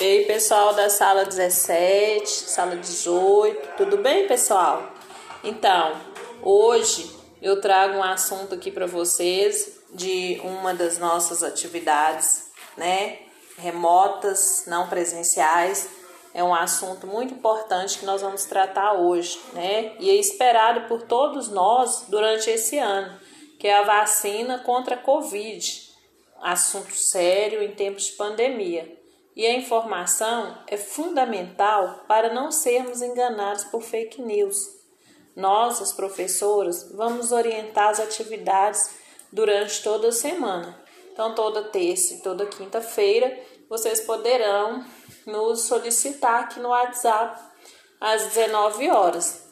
E aí, pessoal da sala 17, sala 18, tudo bem, pessoal? Então, hoje eu trago um assunto aqui para vocês de uma das nossas atividades, né? Remotas, não presenciais. É um assunto muito importante que nós vamos tratar hoje, né? E é esperado por todos nós durante esse ano, que é a vacina contra a Covid. Assunto sério em tempos de pandemia e a informação é fundamental para não sermos enganados por fake news. Nós, as professoras, vamos orientar as atividades durante toda a semana. Então, toda terça e toda quinta-feira, vocês poderão nos solicitar aqui no WhatsApp às 19 horas.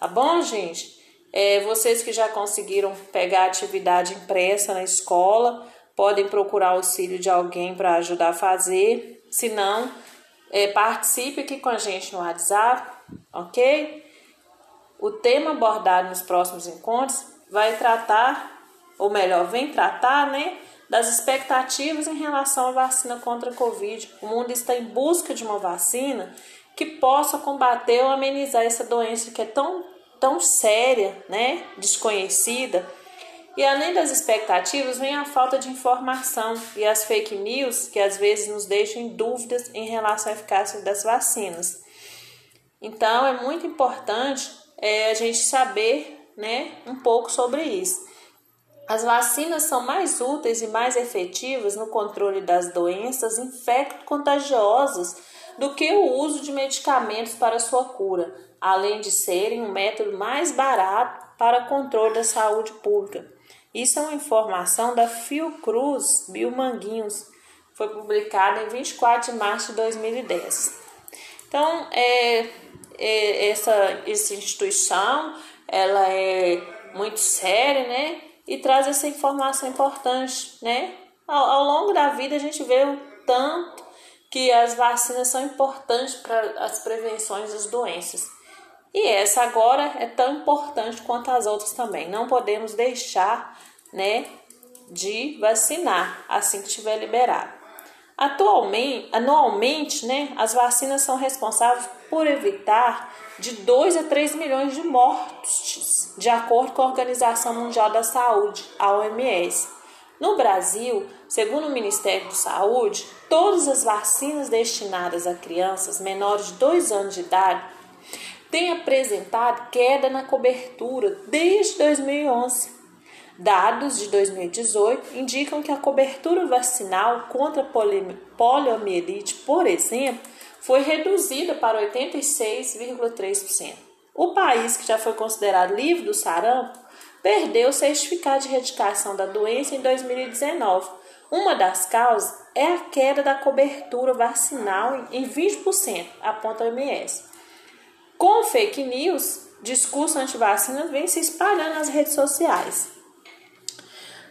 Tá bom, gente? É, vocês que já conseguiram pegar a atividade impressa na escola, podem procurar auxílio de alguém para ajudar a fazer se não, é, participe aqui com a gente no WhatsApp, ok? O tema abordado nos próximos encontros vai tratar, ou melhor, vem tratar, né, das expectativas em relação à vacina contra a Covid. O mundo está em busca de uma vacina que possa combater ou amenizar essa doença que é tão, tão séria, né, desconhecida e além das expectativas, vem a falta de informação e as fake news que às vezes nos deixam em dúvidas em relação à eficácia das vacinas. Então é muito importante é, a gente saber né, um pouco sobre isso. As vacinas são mais úteis e mais efetivas no controle das doenças infecto-contagiosas do que o uso de medicamentos para sua cura, além de serem um método mais barato para controle da saúde pública. Isso é uma informação da Fiocruz Biomanguinhos, foi publicada em 24 de março de 2010. Então, é, é, essa, essa instituição ela é muito séria, né? E traz essa informação importante, né? Ao, ao longo da vida a gente vê o tanto que as vacinas são importantes para as prevenções das doenças. E essa agora é tão importante quanto as outras também. Não podemos deixar, né, de vacinar assim que estiver liberado. Atualmente, anualmente, né, as vacinas são responsáveis por evitar de 2 a 3 milhões de mortes, de acordo com a Organização Mundial da Saúde, a OMS. No Brasil, segundo o Ministério da Saúde, todas as vacinas destinadas a crianças menores de 2 anos de idade tem apresentado queda na cobertura desde 2011. Dados de 2018 indicam que a cobertura vacinal contra poliomielite, por exemplo, foi reduzida para 86,3%. O país que já foi considerado livre do sarampo perdeu o certificado de erradicação da doença em 2019. Uma das causas é a queda da cobertura vacinal em 20%, aponta a OMS. Com fake news, discurso anti-vacina vem se espalhando nas redes sociais.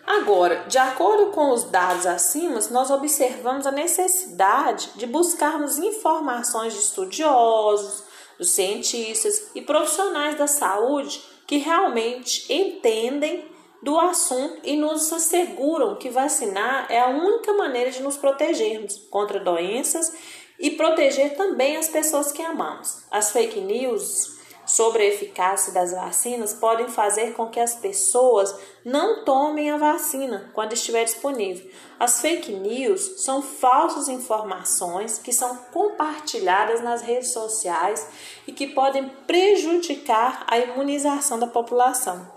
Agora, de acordo com os dados acima, nós observamos a necessidade de buscarmos informações de estudiosos, dos cientistas e profissionais da saúde que realmente entendem do assunto e nos asseguram que vacinar é a única maneira de nos protegermos contra doenças e proteger também as pessoas que amamos. As fake news sobre a eficácia das vacinas podem fazer com que as pessoas não tomem a vacina quando estiver disponível. As fake news são falsas informações que são compartilhadas nas redes sociais e que podem prejudicar a imunização da população.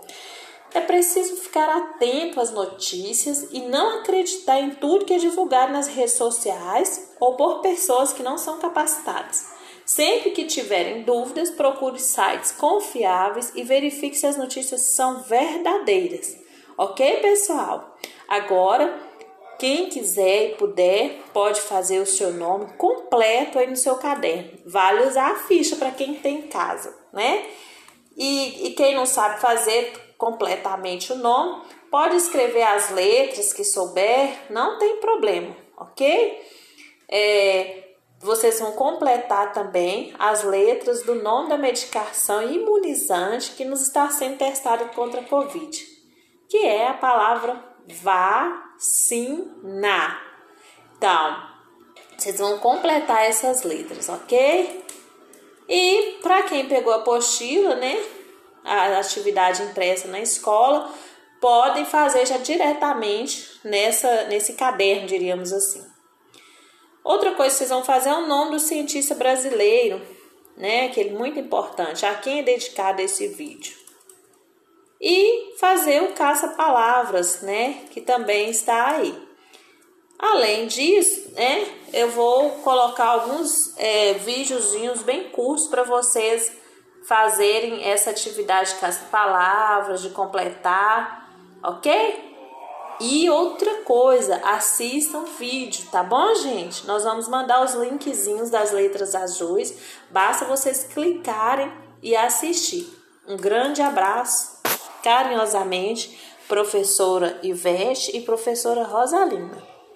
É preciso ficar atento às notícias e não acreditar em tudo que é divulgado nas redes sociais ou por pessoas que não são capacitadas. Sempre que tiverem dúvidas, procure sites confiáveis e verifique se as notícias são verdadeiras. Ok, pessoal? Agora, quem quiser e puder, pode fazer o seu nome completo aí no seu caderno. Vale usar a ficha para quem tem em casa, né? E, e quem não sabe fazer, completamente o nome, pode escrever as letras que souber, não tem problema, ok? É, vocês vão completar também as letras do nome da medicação imunizante que nos está sendo testada contra a Covid, que é a palavra vacina. Então, Vocês vão completar essas letras, ok? E para quem pegou a apostila, né? A atividade impressa na escola, podem fazer já diretamente nessa, nesse caderno, diríamos assim. Outra coisa que vocês vão fazer é o nome do cientista brasileiro, né? Que é muito importante. A quem é dedicado esse vídeo. E fazer o caça-palavras, né? Que também está aí. Além disso, né, eu vou colocar alguns é, videozinhos bem curtos para vocês fazerem essa atividade com as palavras, de completar, ok? E outra coisa, assistam vídeo, tá bom, gente? Nós vamos mandar os linkzinhos das letras azuis, basta vocês clicarem e assistir. Um grande abraço, carinhosamente, professora Ivete e professora Rosalinda.